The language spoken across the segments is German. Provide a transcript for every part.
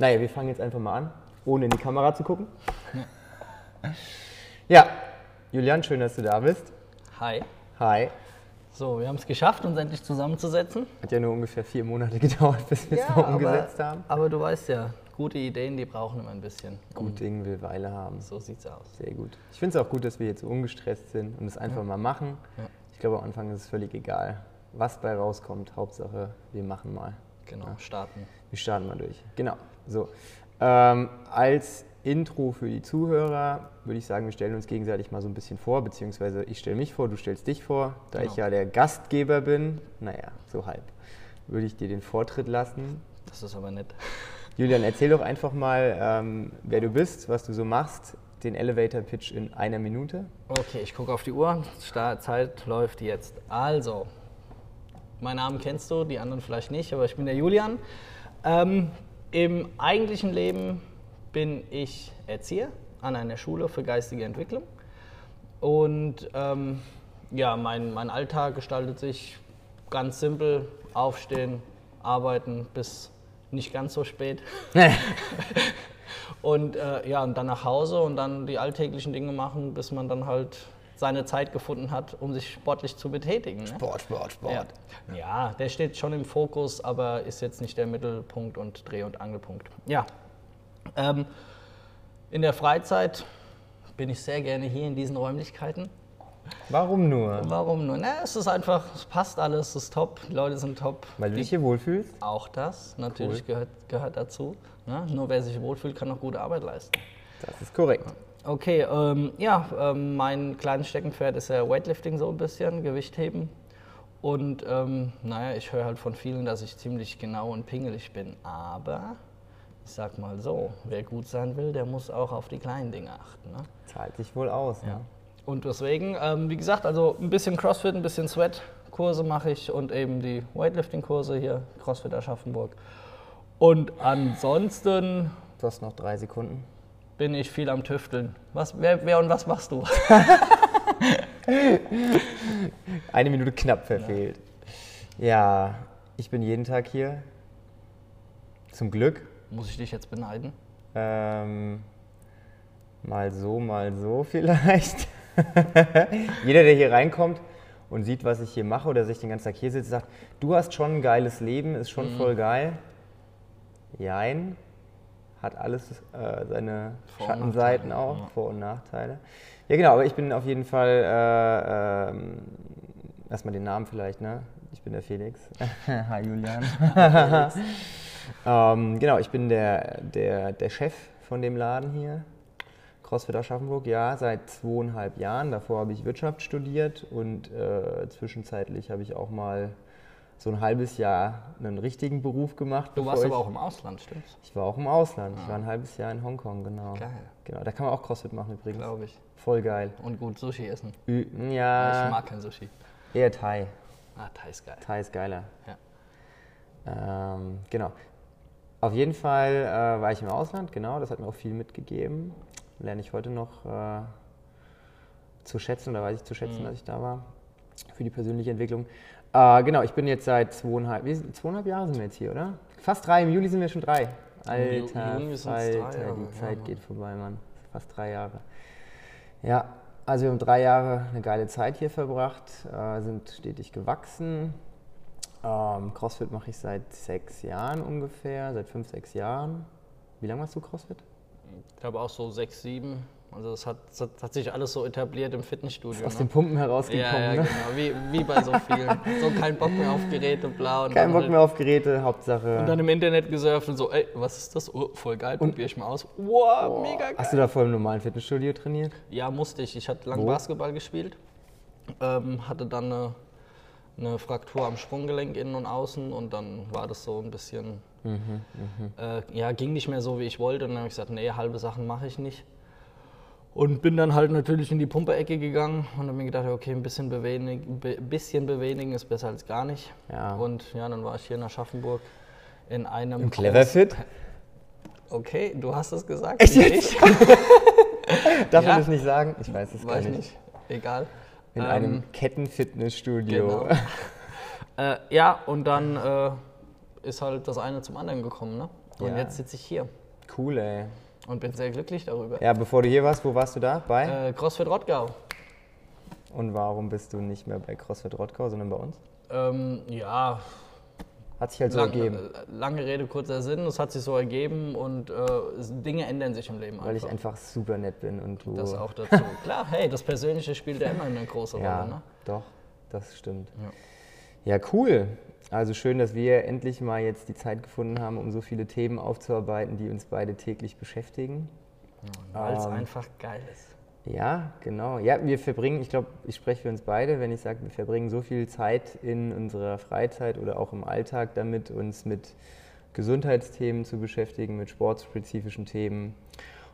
Naja, wir fangen jetzt einfach mal an, ohne in die Kamera zu gucken. Ja, Julian, schön, dass du da bist. Hi. Hi. So, wir haben es geschafft, uns endlich zusammenzusetzen. Hat ja nur ungefähr vier Monate gedauert, bis wir es noch umgesetzt aber, haben. aber du weißt ja, gute Ideen, die brauchen immer ein bisschen. Gut Ding will Weile haben. So sieht's aus. Sehr gut. Ich finde es auch gut, dass wir jetzt so ungestresst sind und es einfach mal machen. Ja. Ich glaube, am Anfang ist es völlig egal, was bei rauskommt. Hauptsache, wir machen mal. Genau, starten. Wir starten mal durch. Genau. So. Ähm, als Intro für die Zuhörer würde ich sagen, wir stellen uns gegenseitig mal so ein bisschen vor, beziehungsweise ich stelle mich vor, du stellst dich vor. Da Genau. ich ja der Gastgeber bin, naja, so halb, würde ich dir den Vortritt lassen. Das ist aber nett. Julian, erzähl doch einfach mal, ähm, wer du bist, was du so machst, den Elevator Pitch in einer Minute. Okay, ich gucke auf die Uhr. Start Zeit läuft jetzt. Also, meinen Namen kennst du, die anderen vielleicht nicht, aber ich bin der Julian. Ähm, Im eigentlichen Leben bin ich Erzieher an einer Schule für geistige Entwicklung. Und ähm, ja, mein, mein Alltag gestaltet sich ganz simpel: Aufstehen, arbeiten bis nicht ganz so spät. Und äh, ja, und dann nach Hause und dann die alltäglichen Dinge machen, bis man dann halt seine Zeit gefunden hat, um sich sportlich zu betätigen. Ne? Sport, Sport, Sport. Ja. ja, der steht schon im Fokus, aber ist jetzt nicht der Mittelpunkt und Dreh- und Angelpunkt. Ja. Ähm, in der Freizeit bin ich sehr gerne hier in diesen Räumlichkeiten. Warum nur? Warum nur? Na, es ist einfach, es passt alles, es ist top, die Leute sind top. Weil du dich hier wohlfühlst? auch das natürlich Cool. gehört, gehört dazu. Ne? Nur wer sich wohlfühlt, kann auch gute Arbeit leisten. Das ist korrekt. Okay, ähm, ja, ähm, mein kleines Steckenpferd ist ja Weightlifting so ein bisschen, Gewichtheben. Und ähm, naja, ich höre halt von vielen, dass ich ziemlich genau und pingelig bin. Aber ich sag mal so, wer gut sein will, der muss auch auf die kleinen Dinge achten. Ne? Zahlt sich wohl aus. Ne? Und deswegen, ähm, wie gesagt, also ein bisschen Crossfit, ein bisschen Sweat-Kurse mache ich und eben die Weightlifting-Kurse hier, Crossfit Aschaffenburg. Und ansonsten Du hast noch drei Sekunden. Bin ich viel am Tüfteln. Was, wer, wer und was machst du? Eine Minute knapp verfehlt. Ja. ich bin jeden Tag hier. Zum Glück. Muss ich dich jetzt beneiden? Ähm, mal so, mal so vielleicht. Jeder, der hier reinkommt und sieht, was ich hier mache oder sich den ganzen Tag hier sitzt, sagt, du hast schon ein geiles Leben, ist Mhm. schon voll geil. Jein. Hat alles äh, seine Vor- Schattenseiten auch, ja. Vor- und Nachteile. Ja, genau, aber ich bin auf jeden Fall, äh, ähm, erstmal den Namen vielleicht, ne? Ich bin der Felix. Hi Julian. ähm, genau, ich bin der, der, der Chef von dem Laden hier. CrossFit Aschaffenburg, ja, seit zweieinhalb Jahren. Davor habe ich Wirtschaft studiert und äh, zwischenzeitlich habe ich auch mal so ein halbes Jahr einen richtigen Beruf gemacht. Du warst ich, aber auch im Ausland, stimmt's? Ich war auch im Ausland. Ich war ein halbes Jahr in Hongkong, genau. Geil. Genau, da kann man auch CrossFit machen übrigens. Glaube ich. Voll geil. Und gut Sushi essen. Ü Ich ja, mag kein Sushi. eher Thai. Ah, Thai ist geil. Thai ist geiler. Ja. Ähm, genau. Auf jeden Fall äh, war ich im Ausland, genau, das hat mir auch viel mitgegeben. Lerne ich heute noch äh, zu schätzen, oder weiß ich zu schätzen, dass ich da war, für die persönliche Entwicklung. Äh, genau, ich bin jetzt seit zweieinhalb, wie, zweieinhalb Jahre sind wir jetzt hier, oder? Fast drei, im Juli sind wir schon drei. Alter, Juni Alter, Jahre, die ja, Zeit Mann. geht vorbei, Mann. Fast drei Jahre. Ja, also wir haben drei Jahre eine geile Zeit hier verbracht, äh, sind stetig gewachsen. Ähm, Crossfit mache ich seit sechs Jahren ungefähr, seit fünf, sechs Jahren. Wie lange machst du Crossfit? Ich glaube auch so sechs, sieben. Also es hat, es hat, sich alles so etabliert im Fitnessstudio. Aus ne? den Pumpen ja, herausgekommen, ja, ne? genau. Wie, wie bei so vielen. So kein Bock mehr auf Geräte, bla. Und Kein Bock halt- mehr auf Geräte, Hauptsache. Und dann im Internet gesurft und so, ey, was ist das? Oh, voll geil, probier ich mal aus. Wow, mega geil. Hast du da voll im normalen Fitnessstudio trainiert? Ja, musste ich. Ich hatte lange? Basketball gespielt, ähm, hatte dann eine, eine Fraktur am Sprunggelenk innen und außen und dann war das so ein bisschen, äh, ja, ging nicht mehr so, wie ich wollte. Und dann habe ich gesagt, nee, halbe Sachen mache ich nicht. Und bin dann halt natürlich in die Pumperecke gegangen und habe mir gedacht, okay, ein bisschen bewegen, be, bisschen bewegen ist besser als gar nicht. Ja. Und ja, dann war ich hier in Aschaffenburg in einem Im Cleverfit? Okay, du hast es gesagt. Echt ich. Darf Ja. man das nicht sagen? Ich weiß es gar Weiß nicht. nicht. Egal. In Ähm, einem Kettenfitnessstudio. Genau. äh, ja, und dann äh, ist halt das eine zum anderen gekommen. Ne? Und Ja. jetzt sitze ich hier Cool, ey. Und bin sehr glücklich darüber. Ja, bevor du hier warst, wo warst du da? Bei? Äh, CrossFit Rottgau. Und warum bist du nicht mehr bei CrossFit Rottgau, sondern bei uns? Ähm, ja, Hat sich halt so lang, ergeben. äh, lange Rede, kurzer Sinn. Es hat sich so ergeben und äh, Dinge ändern sich im Leben Weil ich einfach. einfach super nett bin und du. Das auch dazu. Klar, hey, das Persönliche spielt ja immer eine große ja, Rolle. Ne? doch, das stimmt. Ja. Ja. cool. Also schön, dass wir endlich mal jetzt die Zeit gefunden haben, um so viele Themen aufzuarbeiten, die uns beide täglich beschäftigen. Weil es Ähm, einfach geil ist. Ja, genau. Ja, wir verbringen, ich glaube, ich spreche für uns beide, wenn ich sage, wir verbringen so viel Zeit in unserer Freizeit oder auch im Alltag damit, uns mit Gesundheitsthemen zu beschäftigen, mit sportspezifischen Themen.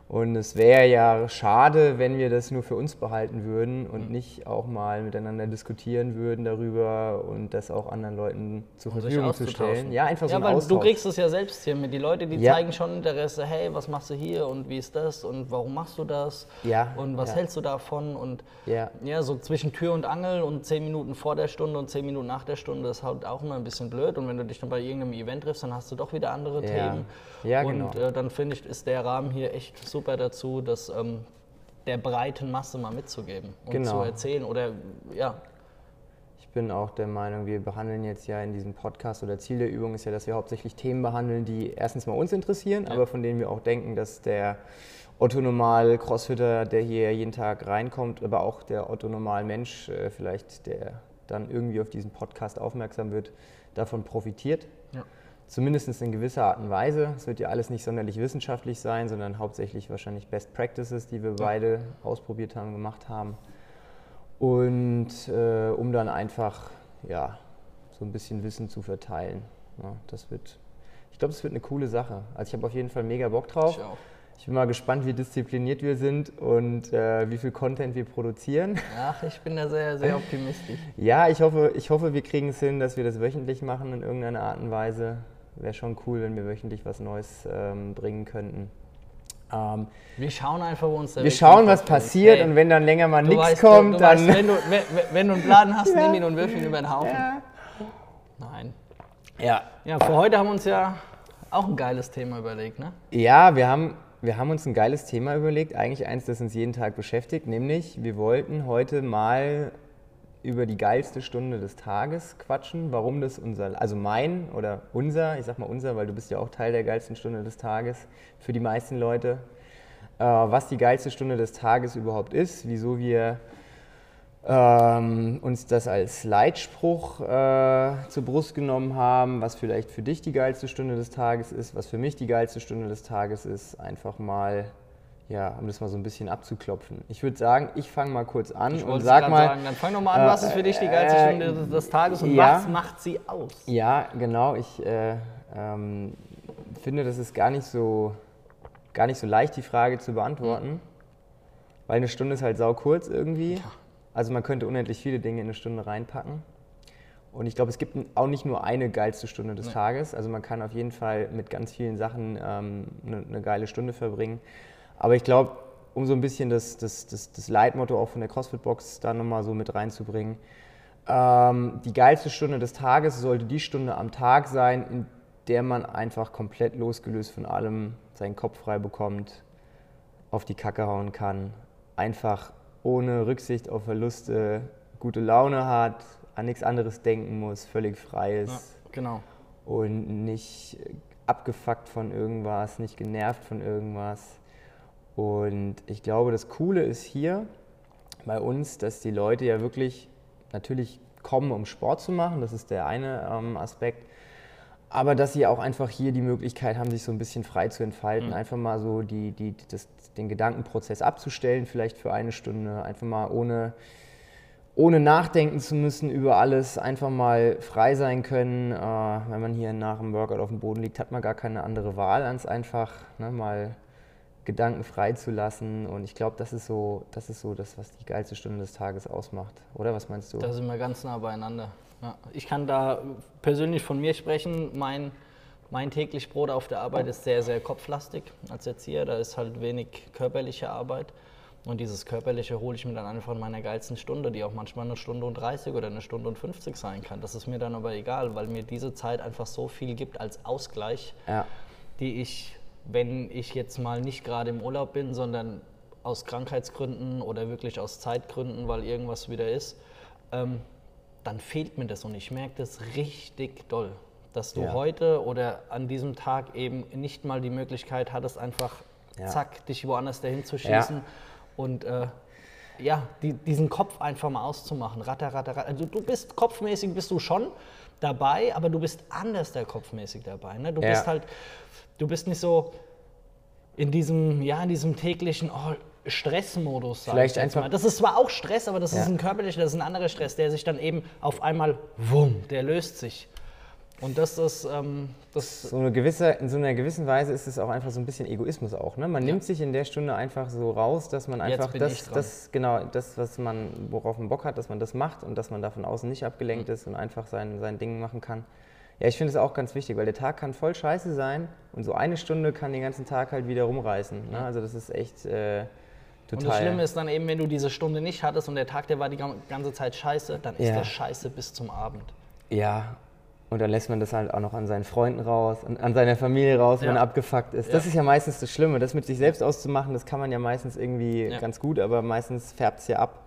Und es wäre ja schade, wenn wir das nur für uns behalten würden und nicht auch mal miteinander diskutieren würden darüber und das auch anderen Leuten zur Um Verfügung zu stellen. Ja, einfach so ja, ein weil Austausch. du kriegst es ja selbst hier mit. Die Leute, die Ja. zeigen schon Interesse, hey, was machst du hier und wie ist das und warum machst du das Ja, und was ja. hältst du davon und Ja. ja, so zwischen Tür und Angel und zehn Minuten vor der Stunde und zehn Minuten nach der Stunde ist halt auch immer ein bisschen blöd und wenn du dich dann bei irgendeinem Event triffst, dann hast du doch wieder andere Ja. Themen Ja, und genau. äh, dann finde ich, ist der Rahmen hier echt super dazu, das ähm, der breiten Masse mal mitzugeben und Genau. zu erzählen oder ja, Ich bin auch der Meinung, wir behandeln jetzt ja in diesem Podcast oder Ziel der Übung ist ja, dass wir hauptsächlich Themen behandeln, die erstens mal uns interessieren, aber von denen wir auch denken, dass der Otto Normal Crossfitter, der hier jeden Tag reinkommt, aber auch der Otto Normal Mensch äh, vielleicht, der dann irgendwie auf diesen Podcast aufmerksam wird, davon profitiert. Ja. Zumindest in gewisser Art und Weise. Es wird ja alles nicht sonderlich wissenschaftlich sein, sondern hauptsächlich wahrscheinlich Best Practices, die wir beide ausprobiert haben, gemacht haben. Und äh, um dann einfach ja, so ein bisschen Wissen zu verteilen. Ja, das wird, ich glaube, es wird eine coole Sache. Also ich habe auf jeden Fall mega Bock drauf. ich auch. Ich bin mal gespannt, wie diszipliniert wir sind und äh, wie viel Content wir produzieren. Ach, ich bin da sehr, sehr optimistisch. Ja, ich hoffe, ich hoffe, wir kriegen es hin, dass wir das wöchentlich machen in irgendeiner Art und Weise. Wäre schon cool, wenn wir wöchentlich was Neues ähm, bringen könnten. Ähm, Wir schauen einfach, wo uns der wir Weg schauen, was passiert Hey, und wenn dann länger mal nichts kommt, du, du dann. Weißt, wenn, du, wenn, wenn du einen Plan hast, Ja. nimm ihn und wirf ihn über den Haufen. ja. Nein. Ja. Ja, für heute haben wir uns ja auch ein geiles Thema überlegt, ne? Ja, wir haben, wir haben uns ein geiles Thema überlegt, eigentlich eins, das uns jeden Tag beschäftigt, nämlich wir wollten heute mal über die geilste Stunde des Tages quatschen, warum das unser, also mein oder unser, ich sag mal unser, weil du bist ja auch Teil der geilsten Stunde des Tages für die meisten Leute, äh, was die geilste Stunde des Tages überhaupt ist, wieso wir ähm, uns das als Leitspruch äh, zur Brust genommen haben, was vielleicht für dich die geilste Stunde des Tages ist, was für mich die geilste Stunde des Tages ist, einfach mal, ja, um das mal so ein bisschen abzuklopfen. Ich würde sagen, ich fange mal kurz an Ich und sag mal, sagen, dann fang doch mal an, was ist für dich die geilste äh, Stunde des- Tages und ja. was macht sie aus? ja, genau. Ich äh, ähm, finde, das ist gar nicht so gar nicht so leicht, die Frage zu beantworten, weil eine Stunde ist halt sau kurz irgendwie. Also man könnte unendlich viele Dinge in eine Stunde reinpacken. Und ich glaube, es gibt auch nicht nur eine geilste Stunde des Nee. Tages. Also man kann auf jeden Fall mit ganz vielen Sachen ähm, eine, eine geile Stunde verbringen. Aber ich glaube, um so ein bisschen das, das, das, das Leitmotto auch von der CrossFit-Box da nochmal so mit reinzubringen, ähm, die geilste Stunde des Tages sollte die Stunde am Tag sein, in der man einfach komplett losgelöst von allem seinen Kopf frei bekommt, auf die Kacke hauen kann, einfach ohne Rücksicht auf Verluste gute Laune hat, an nichts anderes denken muss, völlig frei Ja, ist genau. und nicht abgefuckt von irgendwas, nicht genervt von irgendwas. Und ich glaube, das Coole ist hier bei uns, dass die Leute ja wirklich natürlich kommen, um Sport zu machen, das ist der eine ähm, Aspekt, aber dass sie auch einfach hier die Möglichkeit haben, sich so ein bisschen frei zu entfalten, einfach mal so die, die, das, den Gedankenprozess abzustellen, vielleicht für eine Stunde, einfach mal ohne, ohne nachdenken zu müssen über alles, einfach mal frei sein können. Äh, wenn man hier nach dem Workout auf dem Boden liegt, hat man gar keine andere Wahl, als einfach ne, mal Gedanken frei zu lassen. Und ich glaube, das ist so, das ist so das, was die geilste Stunde des Tages ausmacht. Oder was meinst du? Da sind wir ganz nah beieinander. Ja. Ich kann da persönlich von mir sprechen. Mein, mein täglich Brot auf der Arbeit ist sehr, sehr kopflastig als Erzieher. Da ist halt wenig körperliche Arbeit. Und dieses Körperliche hole ich mir dann einfach in meiner geilsten Stunde, die auch manchmal eine Stunde und 30 oder eine Stunde und 50 sein kann. Das ist mir dann aber egal, weil mir diese Zeit einfach so viel gibt als Ausgleich. ja. die ich, wenn ich jetzt mal nicht gerade im Urlaub bin, sondern aus Krankheitsgründen oder wirklich aus Zeitgründen, weil irgendwas wieder ist, ähm, dann fehlt mir das und ich merke das richtig doll, dass du Ja. heute oder an diesem Tag eben nicht mal die Möglichkeit hattest, einfach Ja. zack, dich woanders dahin zu schießen und äh, ja, die, diesen Kopf einfach mal auszumachen. Ratter, ratter, ratter. Also du bist kopfmäßig bist du schon dabei, aber du bist anders der kopfmäßig dabei. Ne? Du Ja. bist halt, du bist nicht so in diesem, ja, in diesem täglichen oh, Stressmodus. Vielleicht einfach- mal. Das ist zwar auch Stress, aber das Ja. ist ein körperlicher, das ist ein anderer Stress, der sich dann eben auf einmal, wumm, der löst sich. Und das ist, ähm, das, So eine gewisse, in so einer gewissen Weise ist es auch einfach so ein bisschen Egoismus auch. Ne? Man nimmt sich in der Stunde einfach so raus, dass man einfach das, das, genau, das, was man, worauf man Bock hat, dass man das macht und dass man da von außen nicht Mhm. abgelenkt ist und einfach sein, sein Ding machen kann. Ja, ich finde es auch ganz wichtig, weil der Tag kann voll scheiße sein und so eine Stunde kann den ganzen Tag halt wieder rumreißen. Ne? Also das ist echt äh, total. und das Schlimme ist dann eben, wenn du diese Stunde nicht hattest und der Tag, der war die ganze Zeit scheiße, dann ist Ja. der scheiße bis zum Abend. Ja, und dann lässt man das halt auch noch an seinen Freunden raus, an, an seiner Familie raus, wenn Ja. man abgefuckt ist. Das Ja. ist ja meistens das Schlimme. Das mit sich selbst auszumachen, das kann man ja meistens irgendwie Ja. ganz gut, aber meistens färbt es ja ab.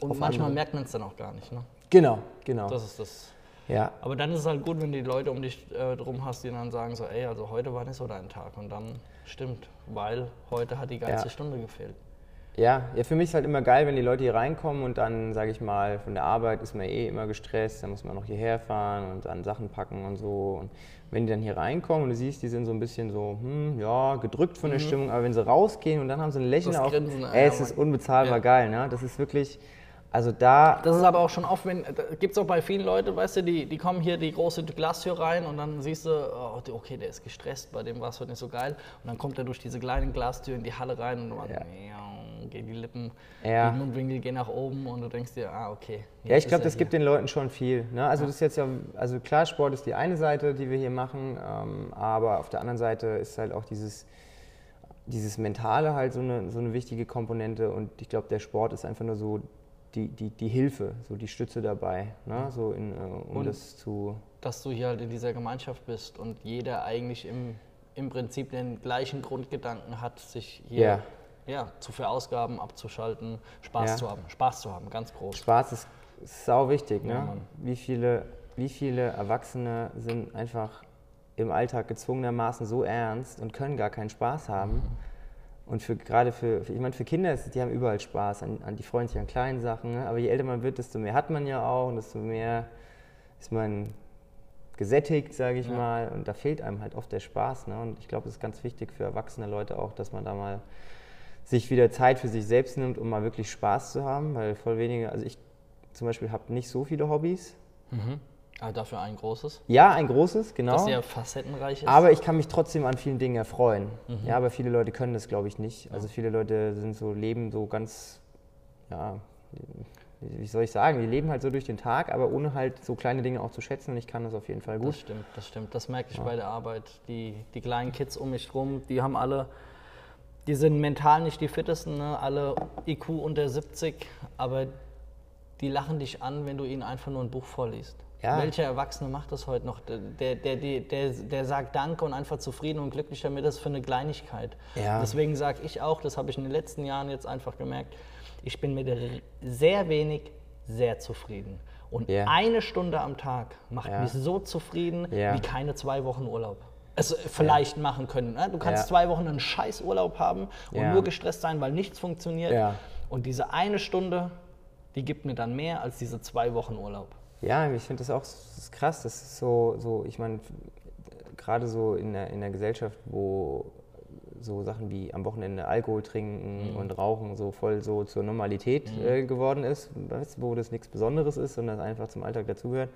Und manchmal andere. merkt man es dann auch gar nicht. Ne? Genau, genau. Das ist das. ja, Aber dann ist es halt gut, wenn du die Leute um dich äh, drum hast, die dann sagen so, ey, also heute war nicht so dein Tag. Und dann stimmt, weil heute hat die Ja. Stunde gefehlt. Ja, ja, für mich ist halt immer geil, wenn die Leute hier reinkommen und dann, sage ich mal, von der Arbeit ist man eh immer gestresst, dann muss man noch hierher fahren und dann Sachen packen und so. Und wenn die dann hier reinkommen und du siehst, die sind so ein bisschen so, hm, ja, gedrückt von der Stimmung, aber wenn sie rausgehen und dann haben sie ein Lächeln Mhm. Das auf, Grinsen, ey, es ist unbezahlbar Ja. geil, ne? Das ist wirklich, also da, Das ist aber auch schon oft, wenn, gibt es auch bei vielen Leuten, weißt du, die, die kommen hier die große Glastür rein und dann siehst du, oh, okay, der ist gestresst, bei dem war es heute nicht so geil. Und dann kommt er durch diese kleine Glastür in die Halle rein und man, Ja. Ja. gehen die Lippen, Ja. die Mundwinkel gehen nach oben und du denkst dir, ah, okay. Ja, ich glaube, das gibt hier. den Leuten schon viel. Ne? Also das ist jetzt ja, also klar, Sport ist die eine Seite, die wir hier machen, ähm, aber auf der anderen Seite ist halt auch dieses, dieses Mentale halt so eine, so eine wichtige Komponente und ich glaube, der Sport ist einfach nur so die, die, die Hilfe, so die Stütze dabei, ne? so in, äh, um Und- das zu... dass du hier halt in dieser Gemeinschaft bist und jeder eigentlich im, im Prinzip den gleichen Grundgedanken hat, sich hier Ja. Ja, zu verausgaben, abzuschalten, Spaß Ja. zu haben. Spaß zu haben, ganz groß. Spaß ist, sau wichtig. Ne? Ja, wie, viele, wie viele Erwachsene sind einfach im Alltag gezwungenermaßen so ernst und können gar keinen Spaß haben. Und für, gerade für, für, ich meine, für Kinder ist die haben überall Spaß, an, an, die freuen sich an kleinen Sachen. Ne? Aber je älter man wird, desto mehr hat man ja auch und desto mehr ist man gesättigt, sage ich Ja. mal. Und da fehlt einem halt oft der Spaß. Ne? Und ich glaube, es ist ganz wichtig für erwachsene Leute auch, dass man da mal sich wieder Zeit für sich selbst nimmt, um mal wirklich Spaß zu haben. Weil voll wenige, also ich zum Beispiel habe nicht so viele Hobbys. Mhm. Aber dafür ein großes, Ja, ein großes, genau. das sehr facettenreich ist. Aber ich kann mich trotzdem an vielen Dingen erfreuen. Mhm. Ja, aber viele Leute können das, glaube ich, nicht. Also viele Leute sind so, leben so ganz, ja, wie soll ich sagen, die leben halt so durch den Tag, aber ohne halt so kleine Dinge auch zu schätzen. Und ich kann das auf jeden Fall das gut. stimmt, das stimmt. Das merke ich bei der Arbeit. Die, die kleinen Kids um mich rum, die haben alle, die sind mental nicht die fittesten, ne? alle IQ unter 70, aber die lachen dich an, wenn du ihnen einfach nur ein Buch vorliest. Ja. Welcher Erwachsene macht das heute noch? Der, der, der, der, der sagt Danke und einfach zufrieden und glücklich damit ist für eine Kleinigkeit. Ja. Deswegen sage ich auch, das habe ich in den letzten Jahren jetzt einfach gemerkt, ich bin mit sehr wenig sehr zufrieden. Und Ja. eine Stunde am Tag macht mich so zufrieden wie keine zwei Wochen Urlaub. Es vielleicht machen können. Ne? Du kannst Ja. zwei Wochen einen scheiß Urlaub haben und Ja. nur gestresst sein, weil nichts funktioniert. Ja. Und diese eine Stunde, die gibt mir dann mehr als diese zwei Wochen Urlaub. Ja, ich finde das auch das ist krass. Das ist so, so ich meine, gerade so in der, in der Gesellschaft, wo so Sachen wie am Wochenende Alkohol trinken Mhm. und Rauchen so voll so zur Normalität äh, geworden ist, wo das nichts Besonderes ist, sondern einfach zum Alltag dazugehört.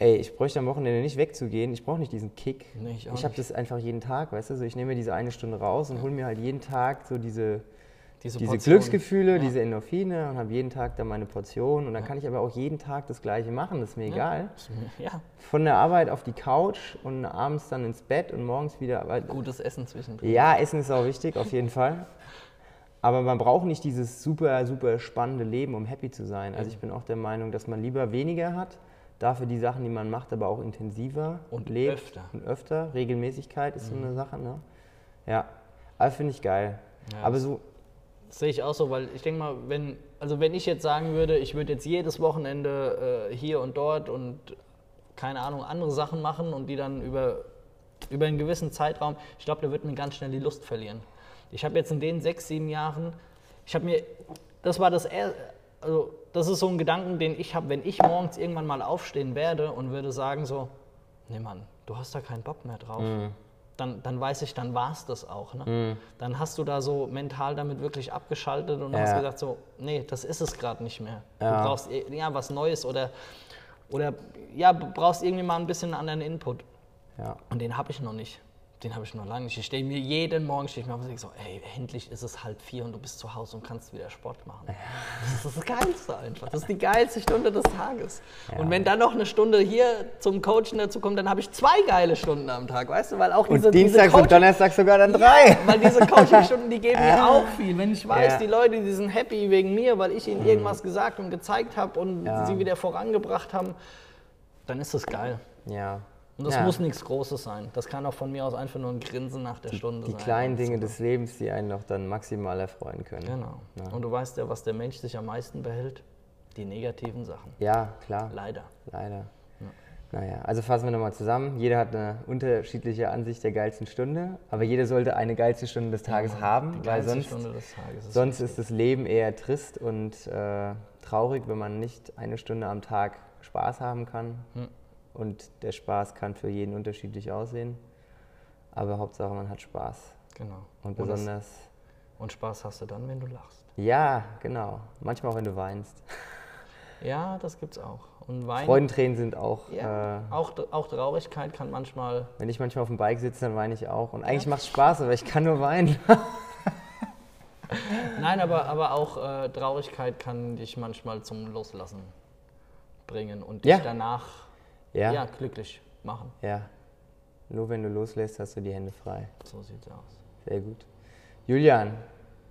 Ey, ich bräuchte am Wochenende nicht wegzugehen, ich brauche nicht diesen Kick. Nee, ich ich habe das einfach jeden Tag, weißt du, so ich nehme mir diese eine Stunde raus und hole mir halt jeden Tag so diese, Diese, diese. Glücksgefühle, Ja. diese Endorphine und habe jeden Tag dann meine Portion und dann kann ich aber auch jeden Tag das Gleiche machen, das ist mir egal. Ja, Von der Arbeit auf die Couch und abends dann ins Bett und morgens wieder. Gutes Essen zwischendrin. ja, Essen ist auch wichtig, auf jeden Fall. Aber man braucht nicht dieses super, super spannende Leben, um happy zu sein. Also ich bin auch der Meinung, dass man lieber weniger hat, dafür die Sachen, die man macht, aber auch intensiver Und lebt. öfter. Und öfter. Regelmäßigkeit ist so eine Sache, ne? Ja, aber finde ich geil. Ja, aber so, sehe ich auch so, weil ich denke mal, wenn, also wenn ich jetzt sagen würde, ich würde jetzt jedes Wochenende äh, hier und dort und keine Ahnung, andere Sachen machen und die dann über, über einen gewissen Zeitraum, ich glaube, da wird mir ganz schnell die Lust verlieren. Ich habe jetzt in den sechs, sieben Jahren, ich habe mir, das war das, also das ist so ein Gedanken, den ich habe, wenn ich morgens irgendwann mal aufstehen werde und würde sagen so, nee Mann, du hast da keinen Bock mehr drauf. Dann, dann weiß ich, dann war es das auch. Ne? Dann hast du da so mental damit wirklich abgeschaltet und Ja. hast gesagt so, nee, das ist es gerade nicht mehr. Ja. Du brauchst ja, was Neues oder, oder ja, du brauchst irgendwie mal ein bisschen einen anderen Input. ja. Und den habe ich noch nicht. Den habe ich noch lange nicht. Ich stehe mir jeden Morgen stehe ich mir auf und denke so, ey, endlich ist es halb vier und du bist zu Hause und kannst wieder Sport machen. Das ist das Geilste einfach. Das ist die geilste Stunde des Tages. Und wenn dann noch eine Stunde hier zum Coachen dazu kommt, dann habe ich zwei geile Stunden am Tag, weißt du? Weil auch diese, Und Dienstags diese und Coaching- Donnerstags sogar dann drei. weil diese Coaching-Stunden, die geben mir auch viel. Wenn ich weiß, Ja. die Leute, die sind happy wegen mir, weil ich ihnen irgendwas gesagt und gezeigt habe und Ja. sie wieder vorangebracht haben, dann ist das geil. Ja. Und das ja. muss nichts Großes sein. Das kann auch von mir aus einfach nur ein Grinsen nach der Stunde Die sein. kleinen Das ist Dinge des Lebens, die einen noch dann maximal erfreuen können. Genau. Ja. Und du weißt ja, was der Mensch sich am meisten behält? Die negativen Sachen. Ja, klar. Leider. Leider. Naja, also fassen wir nochmal zusammen. Jeder hat eine unterschiedliche Ansicht der geilsten Stunde, aber jeder sollte eine geilste Stunde des Tages haben, Die weil sonst, Stunde des Tages ist sonst ist das Leben eher trist und äh, traurig, wenn man nicht eine Stunde am Tag Spaß haben kann. Hm. Und der Spaß kann für jeden unterschiedlich aussehen, aber Hauptsache man hat Spaß. Genau. Und besonders, und Spaß hast du dann, wenn du lachst. ja, genau. Manchmal auch, wenn du weinst. Ja, das gibt's auch. Und Wein. Freudentränen sind auch. Ja, Äh, auch, auch Traurigkeit kann manchmal. wenn ich manchmal auf dem Bike sitze, dann weine ich auch. Und eigentlich macht es Spaß, aber ich kann nur weinen. Nein, aber, aber auch äh, Traurigkeit kann dich manchmal zum Loslassen bringen und dich Ja. danach Ja, ja. ja. glücklich machen. Nur wenn du loslässt, hast du die Hände frei. So sieht's aus. Sehr gut. Julian,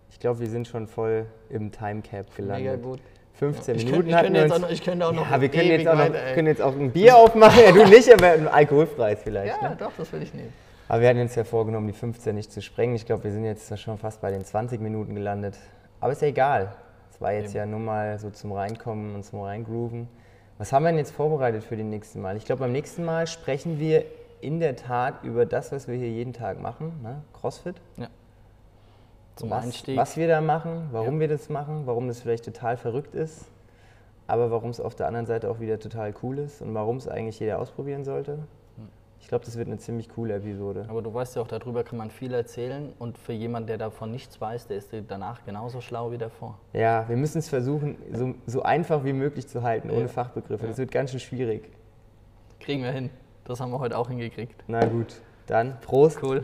ich glaube, wir sind schon voll im Timecap gelandet. Mega gut. 15 Ich Minuten hatten könnte wir jetzt auch uns. noch, ich könnte auch noch. ja, wir können jetzt, auch noch, weiter, können jetzt auch ein Bier aufmachen. Ja, du nicht, aber ein alkoholfreies vielleicht. Ja, Ne? doch, das will ich nehmen. Aber wir hatten uns ja vorgenommen, die 15 nicht zu sprengen. Ich glaube, wir sind jetzt schon fast bei den 20 Minuten gelandet. Aber ist ja egal. Es war jetzt Eben. ja nur mal so zum Reinkommen und zum Reingrooven. Was haben wir denn jetzt vorbereitet für den nächsten Mal? Ich glaube, beim nächsten Mal sprechen wir in der Tat über das, was wir hier jeden Tag machen, ne? CrossFit. Zum was, Einstieg. was wir da machen, warum Ja. wir das machen, warum das vielleicht total verrückt ist, aber warum es auf der anderen Seite auch wieder total cool ist und warum es eigentlich jeder ausprobieren sollte. Ich glaube, das wird eine ziemlich coole Episode. Aber du weißt ja auch, darüber kann man viel erzählen und für jemanden, der davon nichts weiß, der ist danach genauso schlau wie davor. Ja, wir müssen es versuchen, so, so einfach wie möglich zu halten, ohne Ja. Fachbegriffe. Ja. Das wird ganz schön schwierig. Kriegen wir hin. Das haben wir heute auch hingekriegt. Na gut, dann Prost. Cool.